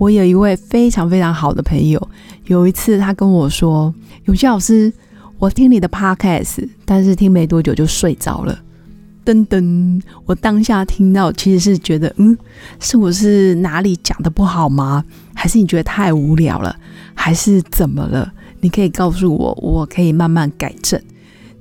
我有一位非常非常好的朋友，有一次他跟我说：“永新老师，我听你的 Podcast，但是听没多久就睡着了。”噔噔，我当下听到其实是觉得，嗯，是我是哪里讲的不好吗？还是你觉得太无聊了？还是怎么了？你可以告诉我，我可以慢慢改正。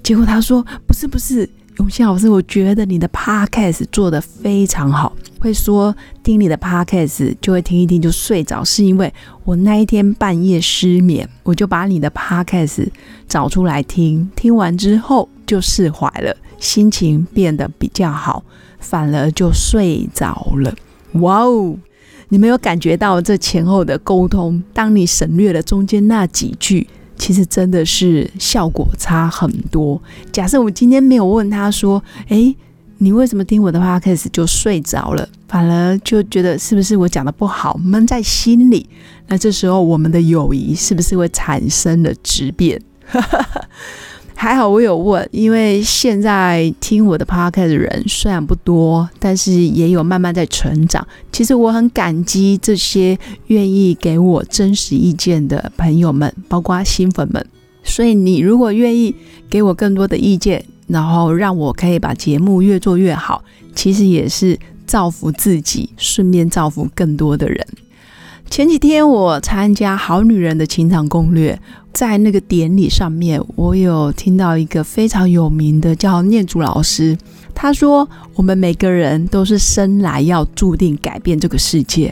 结果他说：“不是，不是。”永新老师，我觉得你的 podcast 做的非常好。会说听你的 podcast 就会听一听就睡着，是因为我那一天半夜失眠，我就把你的 podcast 找出来听，听完之后就释怀了，心情变得比较好，反而就睡着了。哇哦！你没有感觉到这前后的沟通？当你省略了中间那几句。其实真的是效果差很多。假设我今天没有问他说：“诶，你为什么听我的 podcast 就睡着了？”反而就觉得是不是我讲的不好，闷在心里？那这时候我们的友谊是不是会产生了质变？还好我有问，因为现在听我的 podcast 的人虽然不多，但是也有慢慢在成长。其实我很感激这些愿意给我真实意见的朋友们，包括新粉们。所以你如果愿意给我更多的意见，然后让我可以把节目越做越好，其实也是造福自己，顺便造福更多的人。前几天我参加《好女人的情场攻略》，在那个典礼上面，我有听到一个非常有名的叫念祖老师，他说：“我们每个人都是生来要注定改变这个世界。”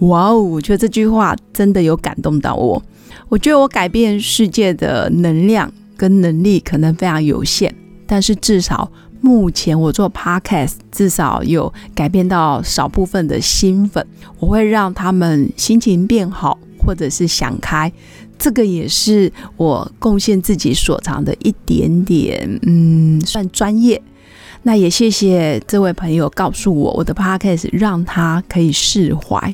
哇哦，我觉得这句话真的有感动到我。我觉得我改变世界的能量跟能力可能非常有限，但是至少。目前我做 podcast，至少有改变到少部分的新粉，我会让他们心情变好，或者是想开，这个也是我贡献自己所长的一点点，嗯，算专业。那也谢谢这位朋友告诉我，我的 podcast 让他可以释怀。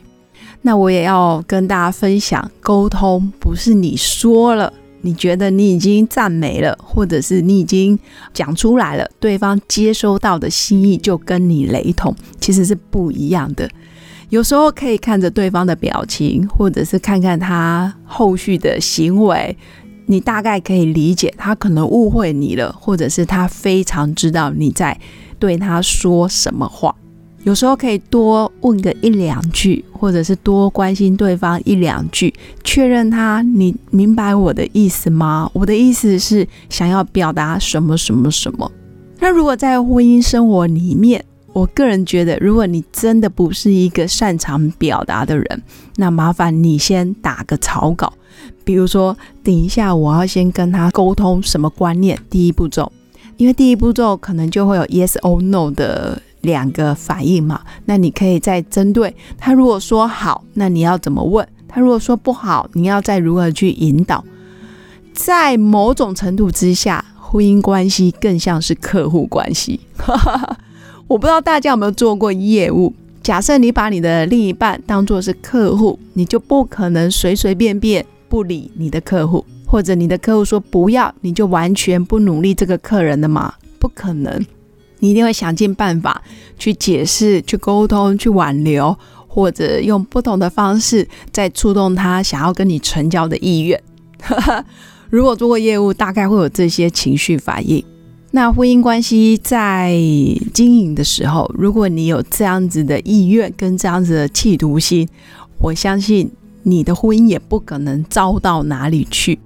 那我也要跟大家分享，沟通不是你说了。你觉得你已经赞美了，或者是你已经讲出来了，对方接收到的心意就跟你雷同，其实是不一样的。有时候可以看着对方的表情，或者是看看他后续的行为，你大概可以理解他可能误会你了，或者是他非常知道你在对他说什么话。有时候可以多问个一两句，或者是多关心对方一两句，确认他你明白我的意思吗？我的意思是想要表达什么什么什么。那如果在婚姻生活里面，我个人觉得，如果你真的不是一个擅长表达的人，那麻烦你先打个草稿，比如说，等一下我要先跟他沟通什么观念，第一步骤，因为第一步骤可能就会有 yes or no 的。两个反应嘛，那你可以再针对他。如果说好，那你要怎么问他？如果说不好，你要再如何去引导？在某种程度之下，婚姻关系更像是客户关系。我不知道大家有没有做过业务。假设你把你的另一半当做是客户，你就不可能随随便便不理你的客户，或者你的客户说不要，你就完全不努力这个客人的嘛？不可能。你一定会想尽办法去解释、去沟通、去挽留，或者用不同的方式在触动他想要跟你成交的意愿。如果做过业务，大概会有这些情绪反应。那婚姻关系在经营的时候，如果你有这样子的意愿跟这样子的企图心，我相信你的婚姻也不可能糟到哪里去。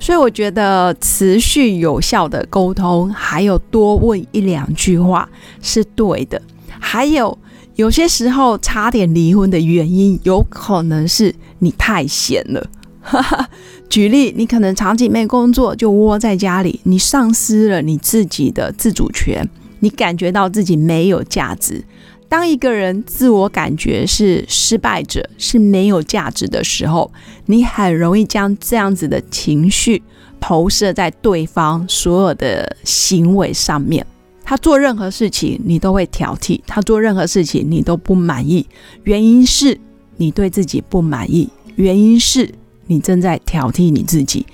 所以我觉得持续有效的沟通，还有多问一两句话是对的。还有有些时候差点离婚的原因，有可能是你太闲了。举例，你可能长期没工作，就窝在家里，你丧失了你自己的自主权，你感觉到自己没有价值。当一个人自我感觉是失败者，是没有价值的时候，你很容易将这样子的情绪投射在对方所有的行为上面。他做任何事情，你都会挑剔；他做任何事情，你都不满意。原因是你对自己不满意，原因是你正在挑剔你自己，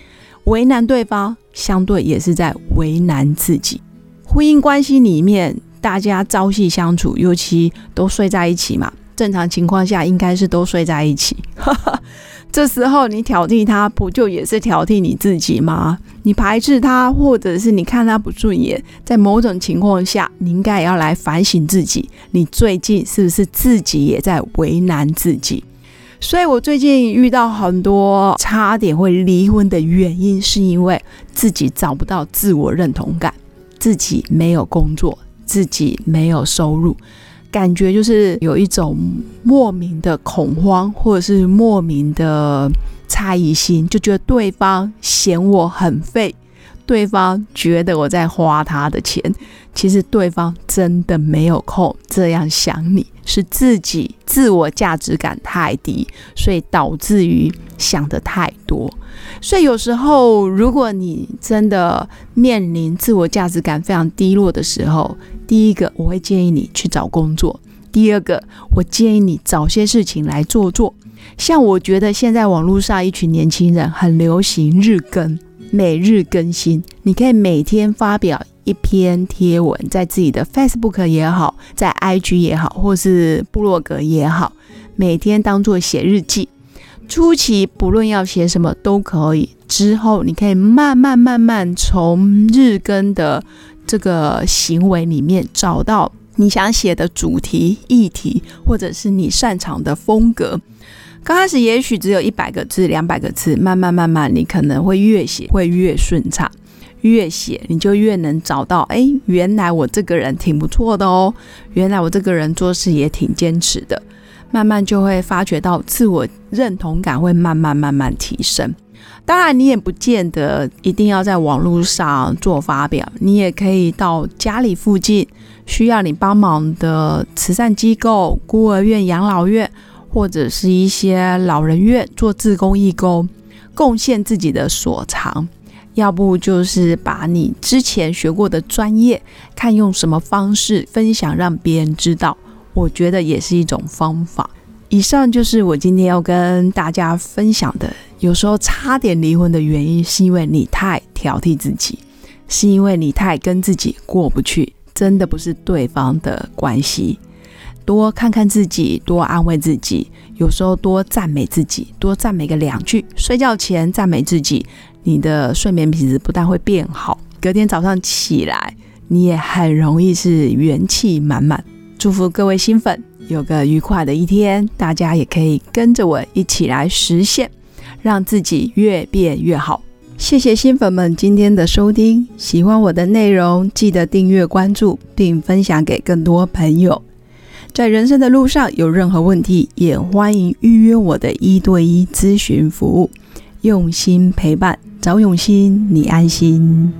为难对方，相对也是在为难自己。婚姻关系里面。大家朝夕相处，尤其都睡在一起嘛。正常情况下，应该是都睡在一起。这时候你挑剔他，不就也是挑剔你自己吗？你排斥他，或者是你看他不顺眼，在某种情况下，你应该也要来反省自己。你最近是不是自己也在为难自己？所以我最近遇到很多差点会离婚的原因，是因为自己找不到自我认同感，自己没有工作。自己没有收入，感觉就是有一种莫名的恐慌，或者是莫名的猜疑心，就觉得对方嫌我很废，对方觉得我在花他的钱，其实对方真的没有空这样想你。是自己自我价值感太低，所以导致于想的太多。所以有时候，如果你真的面临自我价值感非常低落的时候，第一个我会建议你去找工作；第二个，我建议你找些事情来做做。像我觉得现在网络上一群年轻人很流行日更，每日更新，你可以每天发表。一篇贴文，在自己的 Facebook 也好，在 IG 也好，或是部落格也好，每天当做写日记。初期不论要写什么都可以，之后你可以慢慢慢慢从日更的这个行为里面找到你想写的主题、议题，或者是你擅长的风格。刚开始也许只有一百个字、两百个字，慢慢慢慢，你可能会越写会越顺畅。越写你就越能找到，哎，原来我这个人挺不错的哦，原来我这个人做事也挺坚持的，慢慢就会发觉到自我认同感会慢慢慢慢提升。当然，你也不见得一定要在网络上做发表，你也可以到家里附近需要你帮忙的慈善机构、孤儿院、养老院，或者是一些老人院做自工义工，贡献自己的所长。要不就是把你之前学过的专业，看用什么方式分享让别人知道，我觉得也是一种方法。以上就是我今天要跟大家分享的。有时候差点离婚的原因，是因为你太挑剔自己，是因为你太跟自己过不去，真的不是对方的关系。多看看自己，多安慰自己，有时候多赞美自己，多赞美个两句。睡觉前赞美自己。你的睡眠品质不但会变好，隔天早上起来你也很容易是元气满满。祝福各位新粉有个愉快的一天，大家也可以跟着我一起来实现，让自己越变越好。谢谢新粉们今天的收听，喜欢我的内容记得订阅关注并分享给更多朋友。在人生的路上有任何问题，也欢迎预约我的一对一咨询服务，用心陪伴。找永新，你安心。